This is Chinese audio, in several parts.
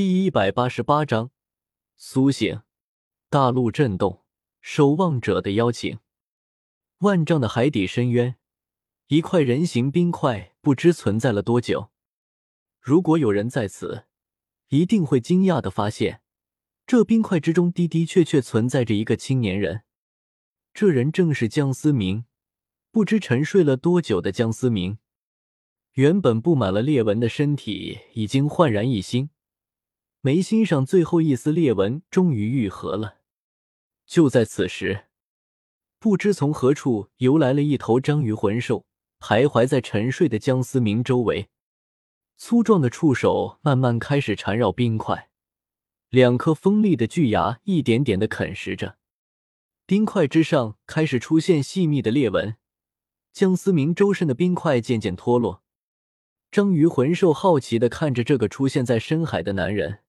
第一百八十八章苏醒。大陆震动，守望者的邀请。万丈的海底深渊，一块人形冰块不知存在了多久。如果有人在此，一定会惊讶的发现，这冰块之中的的确确存在着一个青年人。这人正是江思明，不知沉睡了多久的江思明。原本布满了裂纹的身体已经焕然一新。眉心上最后一丝裂纹终于愈合了。就在此时，不知从何处游来了一头章鱼魂兽，徘徊在沉睡的江思明周围。粗壮的触手慢慢开始缠绕冰块，两颗锋利的巨牙一点点的啃食着冰块之上，开始出现细密的裂纹。江思明周身的冰块渐渐脱落。章鱼魂兽好奇的看着这个出现在深海的男人。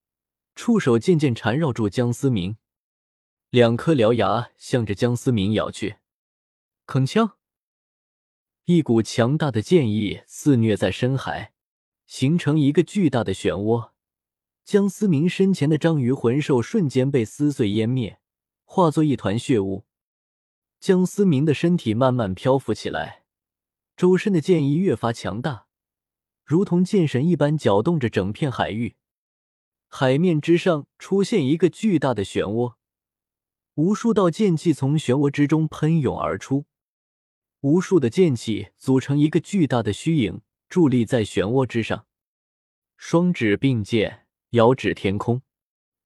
触手渐渐缠绕住江思明，两颗獠牙向着江思明咬去。铿锵，一股强大的剑意肆虐在深海，形成一个巨大的漩涡。江思明身前的章鱼魂兽瞬间被撕碎湮灭，化作一团血雾。江思明的身体慢慢漂浮起来，周身的剑意越发强大，如同剑神一般搅动着整片海域。海面之上出现一个巨大的漩涡，无数道剑气从漩涡之中喷涌而出，无数的剑气组成一个巨大的虚影，伫立在漩涡之上。双指并剑，遥指天空，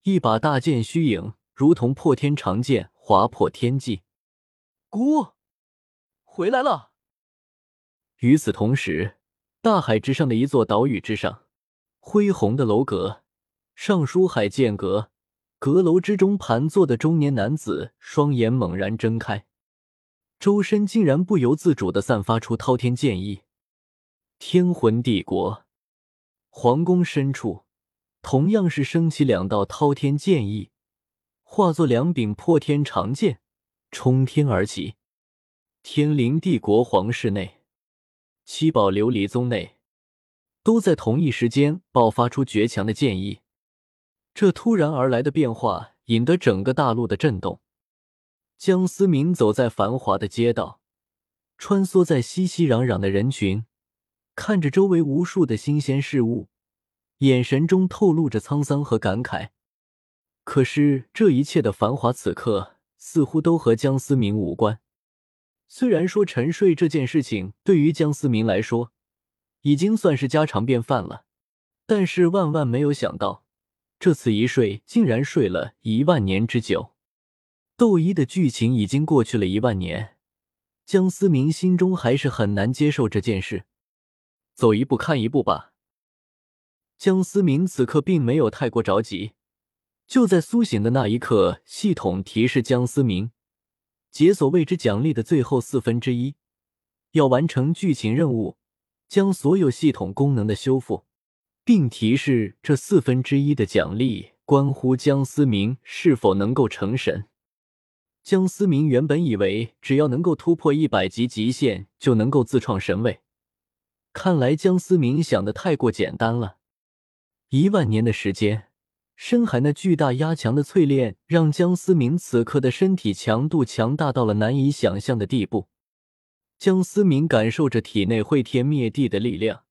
一把大剑虚影如同破天长剑，划破天际。姑，回来了。与此同时，大海之上的一座岛屿之上，恢宏的楼阁。上书“海剑阁”，阁楼之中盘坐的中年男子，双眼猛然睁开，周身竟然不由自主的散发出滔天剑意。天魂帝国皇宫深处，同样是升起两道滔天剑意，化作两柄破天长剑，冲天而起。天灵帝国皇室内，七宝琉璃宗内，都在同一时间爆发出绝强的剑意。这突然而来的变化引得整个大陆的震动。江思明走在繁华的街道，穿梭在熙熙攘攘的人群，看着周围无数的新鲜事物，眼神中透露着沧桑和感慨。可是这一切的繁华，此刻似乎都和江思明无关。虽然说沉睡这件事情对于江思明来说已经算是家常便饭了，但是万万没有想到。这次一睡，竟然睡了一万年之久。斗一的剧情已经过去了一万年，江思明心中还是很难接受这件事。走一步看一步吧。江思明此刻并没有太过着急。就在苏醒的那一刻，系统提示江思明，解锁未知奖励的最后四分之一，要完成剧情任务，将所有系统功能的修复。并提示这四分之一的奖励关乎江思明是否能够成神。江思明原本以为只要能够突破一百级极限就能够自创神位，看来江思明想的太过简单了。一万年的时间，深海那巨大压强的淬炼让江思明此刻的身体强度强大到了难以想象的地步。江思明感受着体内毁天灭地的力量。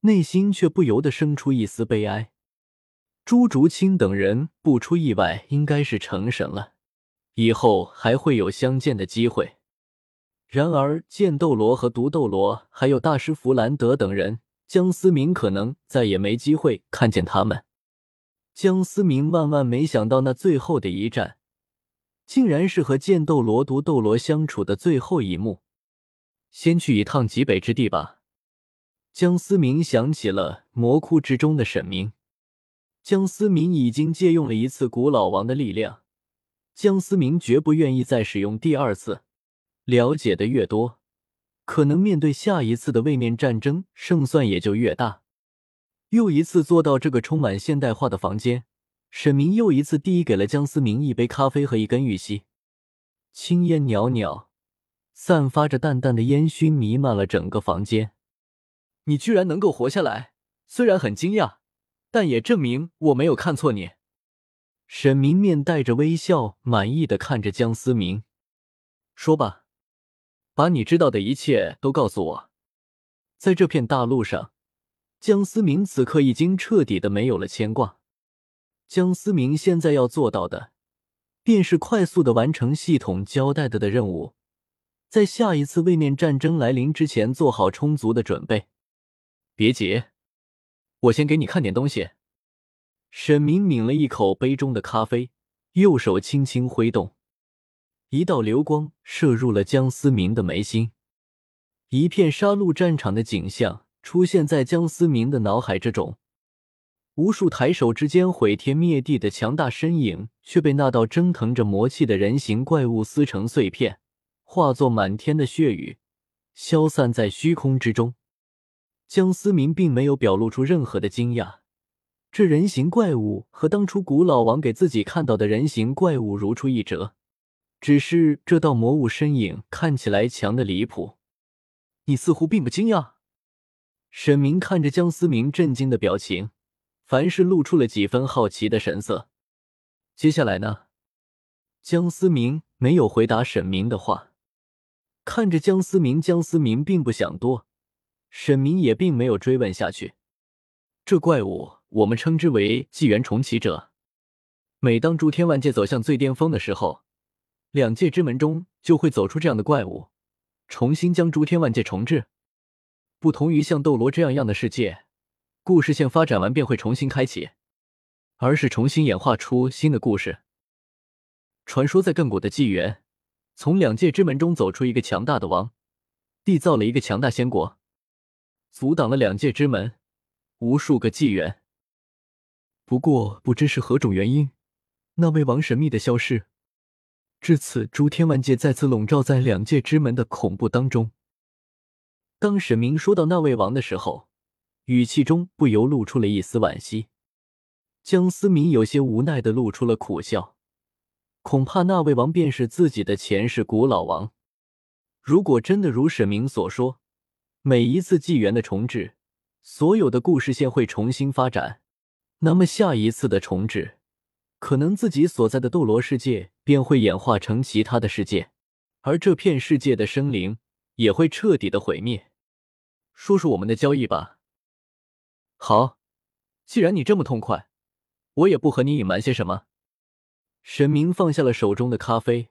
内心却不由得生出一丝悲哀。朱竹清等人不出意外，应该是成神了，以后还会有相见的机会。然而剑斗罗和毒斗罗，还有大师弗兰德等人，江思明可能再也没机会看见他们。江思明万万没想到，那最后的一战，竟然是和剑斗罗、毒斗罗相处的最后一幕。先去一趟极北之地吧。江思明想起了魔窟之中的沈明，江思明已经借用了一次古老王的力量，江思明绝不愿意再使用第二次。了解的越多，可能面对下一次的位面战争胜算也就越大。又一次坐到这个充满现代化的房间，沈明又一次递给了江思明一杯咖啡和一根玉溪，青烟袅袅，散发着淡淡的烟熏，弥漫了整个房间。你居然能够活下来，虽然很惊讶，但也证明我没有看错你。沈明面带着微笑，满意的看着江思明，说吧，把你知道的一切都告诉我。在这片大陆上，江思明此刻已经彻底的没有了牵挂。江思明现在要做到的，便是快速的完成系统交代的的任务。在下一次位面战争来临之前，做好充足的准备。别急，我先给你看点东西。沈明抿了一口杯中的咖啡，右手轻轻挥动，一道流光射入了江思明的眉心，一片杀戮战场的景象出现在江思明的脑海之中。无数抬手之间毁天灭地的强大身影，却被那道蒸腾着魔气的人形怪物撕成碎片。化作满天的血雨，消散在虚空之中。江思明并没有表露出任何的惊讶。这人形怪物和当初古老王给自己看到的人形怪物如出一辙，只是这道魔物身影看起来强的离谱。你似乎并不惊讶。沈明看着江思明震惊的表情，凡是露出了几分好奇的神色。接下来呢？江思明没有回答沈明的话。看着江思明，江思明并不想多，沈明也并没有追问下去。这怪物我们称之为纪元重启者。每当诸天万界走向最巅峰的时候，两界之门中就会走出这样的怪物，重新将诸天万界重置。不同于像斗罗这样样的世界，故事线发展完便会重新开启，而是重新演化出新的故事。传说在亘古的纪元。从两界之门中走出一个强大的王，缔造了一个强大仙国，阻挡了两界之门无数个纪元。不过不知是何种原因，那位王神秘的消失，至此诸天万界再次笼罩在两界之门的恐怖当中。当沈明说到那位王的时候，语气中不由露出了一丝惋惜。江思明有些无奈的露出了苦笑。恐怕那位王便是自己的前世古老王。如果真的如沈明所说，每一次纪元的重置，所有的故事线会重新发展，那么下一次的重置，可能自己所在的斗罗世界便会演化成其他的世界，而这片世界的生灵也会彻底的毁灭。说说我们的交易吧。好，既然你这么痛快，我也不和你隐瞒些什么。沈明放下了手中的咖啡，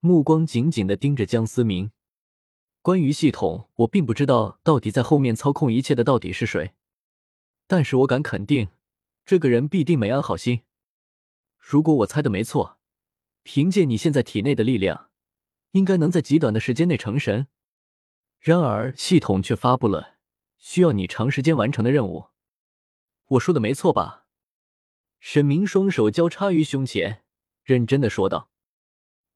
目光紧紧的盯着江思明。关于系统，我并不知道到底在后面操控一切的到底是谁，但是我敢肯定，这个人必定没安好心。如果我猜的没错，凭借你现在体内的力量，应该能在极短的时间内成神。然而系统却发布了需要你长时间完成的任务。我说的没错吧？沈明双手交叉于胸前。认真的说道，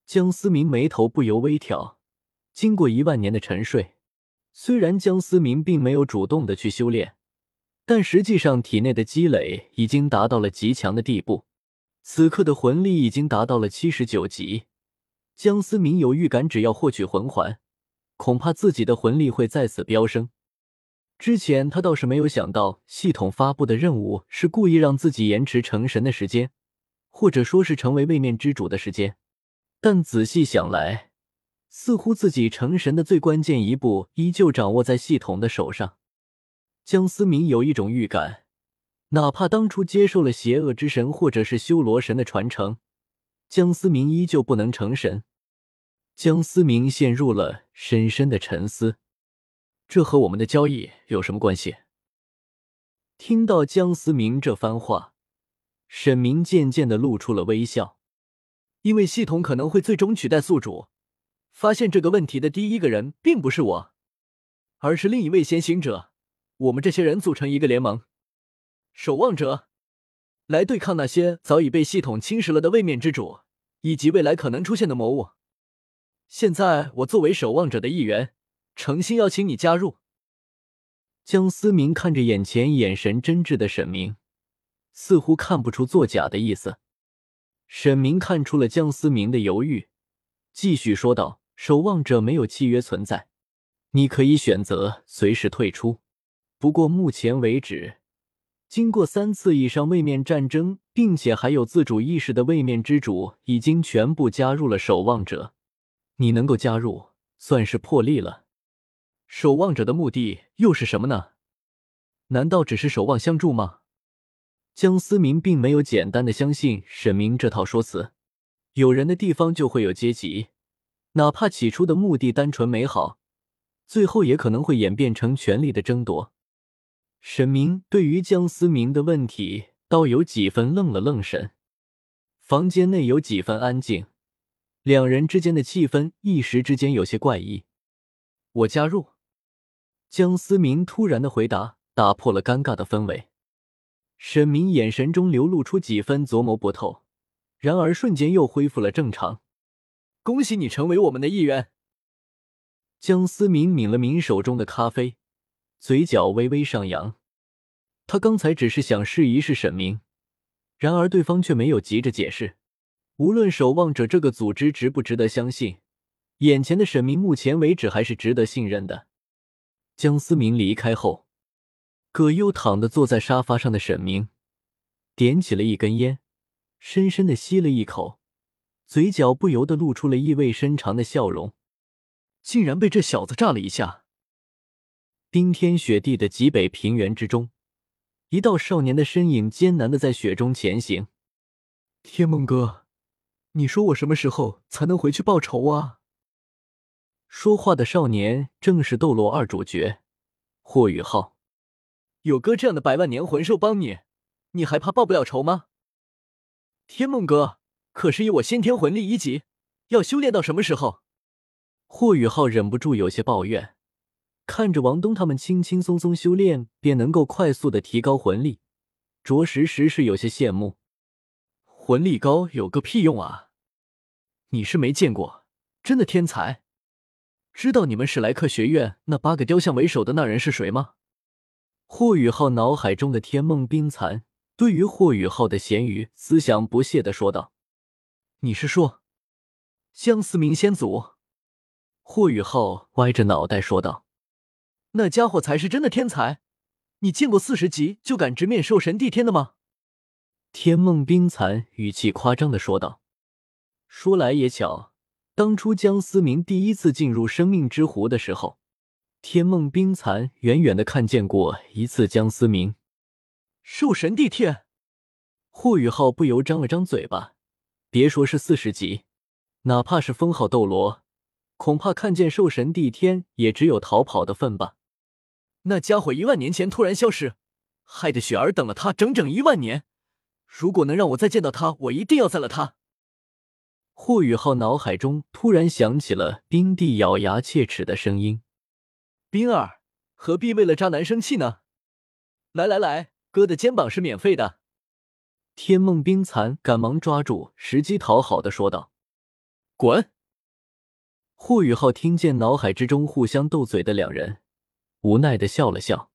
江思明眉头不由微挑。经过一万年的沉睡，虽然江思明并没有主动的去修炼，但实际上体内的积累已经达到了极强的地步。此刻的魂力已经达到了七十九级。江思明有预感，只要获取魂环，恐怕自己的魂力会再次飙升。之前他倒是没有想到，系统发布的任务是故意让自己延迟成神的时间。或者说是成为位面之主的时间，但仔细想来，似乎自己成神的最关键一步依旧掌握在系统的手上。江思明有一种预感，哪怕当初接受了邪恶之神或者是修罗神的传承，江思明依旧不能成神。江思明陷入了深深的沉思，这和我们的交易有什么关系？听到江思明这番话。沈明渐渐的露出了微笑，因为系统可能会最终取代宿主。发现这个问题的第一个人并不是我，而是另一位先行者。我们这些人组成一个联盟，守望者，来对抗那些早已被系统侵蚀了的位面之主，以及未来可能出现的魔物。现在我作为守望者的一员，诚心邀请你加入。江思明看着眼前眼神真挚的沈明。似乎看不出作假的意思，沈明看出了江思明的犹豫，继续说道：“守望者没有契约存在，你可以选择随时退出。不过目前为止，经过三次以上位面战争，并且还有自主意识的位面之主，已经全部加入了守望者。你能够加入，算是破例了。守望者的目的又是什么呢？难道只是守望相助吗？江思明并没有简单的相信沈明这套说辞。有人的地方就会有阶级，哪怕起初的目的单纯美好，最后也可能会演变成权力的争夺。沈明对于江思明的问题，倒有几分愣了愣神。房间内有几分安静，两人之间的气氛一时之间有些怪异。我加入。江思明突然的回答打破了尴尬的氛围。沈明眼神中流露出几分琢磨不透，然而瞬间又恢复了正常。恭喜你成为我们的一员。江思明抿了抿手中的咖啡，嘴角微微上扬。他刚才只是想试一试沈明，然而对方却没有急着解释。无论守望者这个组织值不值得相信，眼前的沈明目前为止还是值得信任的。江思明离开后。葛优躺的坐在沙发上的沈明，点起了一根烟，深深的吸了一口，嘴角不由得露出了意味深长的笑容。竟然被这小子炸了一下！冰天雪地的极北平原之中，一道少年的身影艰难的在雪中前行。天梦哥，你说我什么时候才能回去报仇啊？说话的少年正是斗罗二主角霍雨浩。有哥这样的百万年魂兽帮你，你还怕报不了仇吗？天梦哥，可是以我先天魂力一级，要修炼到什么时候？霍雨浩忍不住有些抱怨，看着王东他们轻轻松松修炼便能够快速的提高魂力，着实实是有些羡慕。魂力高有个屁用啊！你是没见过真的天才。知道你们史莱克学院那八个雕像为首的那人是谁吗？霍雨浩脑海中的天梦冰蚕对于霍雨浩的咸鱼思想不屑的说道：“你是说江思明先祖？”霍雨浩歪着脑袋说道：“那家伙才是真的天才，你见过四十级就敢直面兽神帝天的吗？”天梦冰蚕语气夸张的说道：“说来也巧，当初江思明第一次进入生命之湖的时候。”天梦冰蚕远远的看见过一次江思明，兽神帝天，霍雨浩不由张了张嘴巴。别说是四十级，哪怕是封号斗罗，恐怕看见兽神帝天也只有逃跑的份吧。那家伙一万年前突然消失，害得雪儿等了他整整一万年。如果能让我再见到他，我一定要宰了他。霍雨浩脑海中突然响起了冰帝咬牙切齿的声音。冰儿，何必为了渣男生气呢？来来来，哥的肩膀是免费的。天梦冰蚕赶忙抓住时机讨好的说道：“滚！”霍雨浩听见脑海之中互相斗嘴的两人，无奈的笑了笑。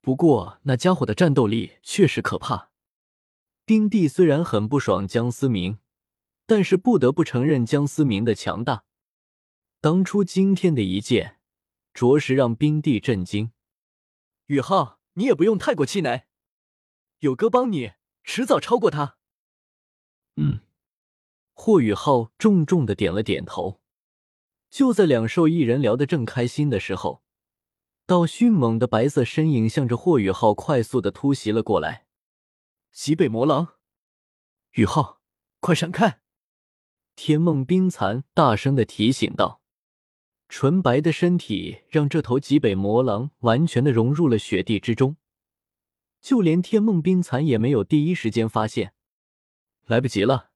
不过那家伙的战斗力确实可怕。冰帝虽然很不爽江思明，但是不得不承认江思明的强大。当初惊天的一剑。着实让冰帝震惊。宇浩，你也不用太过气馁，有哥帮你，迟早超过他。嗯，霍雨浩重重的点了点头。就在两兽一人聊得正开心的时候，道迅猛的白色身影向着霍雨浩快速的突袭了过来。西北魔狼，雨浩，快闪开！天梦冰蚕大声的提醒道。纯白的身体让这头极北魔狼完全的融入了雪地之中，就连天梦冰蚕也没有第一时间发现，来不及了。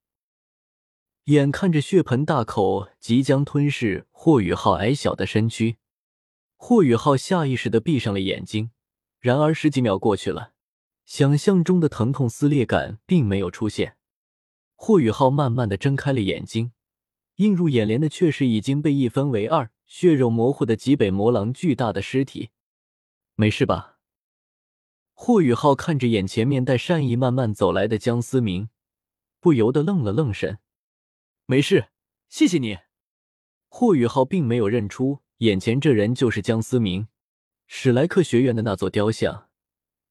眼看着血盆大口即将吞噬霍雨浩矮小的身躯，霍雨浩下意识的闭上了眼睛。然而十几秒过去了，想象中的疼痛撕裂感并没有出现。霍雨浩慢慢的睁开了眼睛，映入眼帘的却是已经被一分为二。血肉模糊的极北魔狼巨大的尸体，没事吧？霍雨浩看着眼前面带善意慢慢走来的江思明，不由得愣了愣神。没事，谢谢你。霍雨浩并没有认出眼前这人就是江思明，史莱克学院的那座雕像，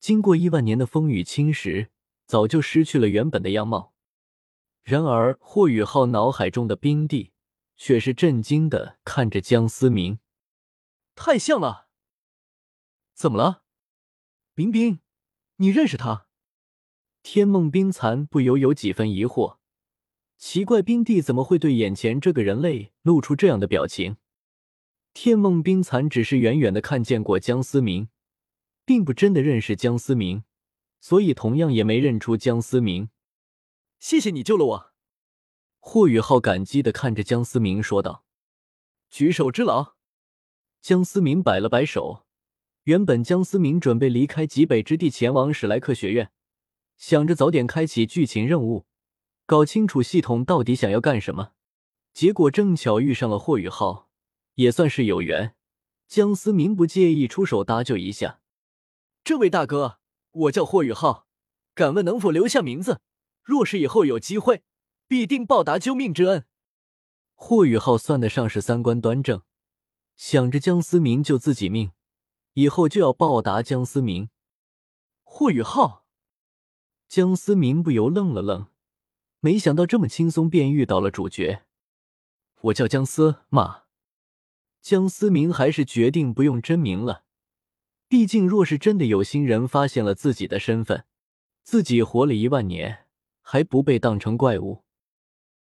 经过亿万年的风雨侵蚀，早就失去了原本的样貌。然而，霍雨浩脑海中的冰帝却是震惊的看着江思明，太像了。怎么了，冰冰？你认识他？天梦冰蚕不由有几分疑惑，奇怪冰帝怎么会对眼前这个人类露出这样的表情？天梦冰蚕只是远远的看见过江思明，并不真的认识江思明，所以同样也没认出江思明。谢谢你救了我，霍雨浩感激的看着江思明说道：“举手之劳。”江思明摆了摆手。原本江思明准备离开极北之地，前往史莱克学院，想着早点开启剧情任务，搞清楚系统到底想要干什么。结果正巧遇上了霍雨浩，也算是有缘。江思明不介意出手搭救一下。这位大哥，我叫霍雨浩，敢问能否留下名字？若是以后有机会，必定报答救命之恩。霍雨浩算得上是三观端正，想着江思明救自己命。以后就要报答江思明。霍雨浩，江思明不由愣了愣，没想到这么轻松便遇到了主角。我叫江思嘛。江思明还是决定不用真名了，毕竟若是真的有心人发现了自己的身份，自己活了一万年还不被当成怪物。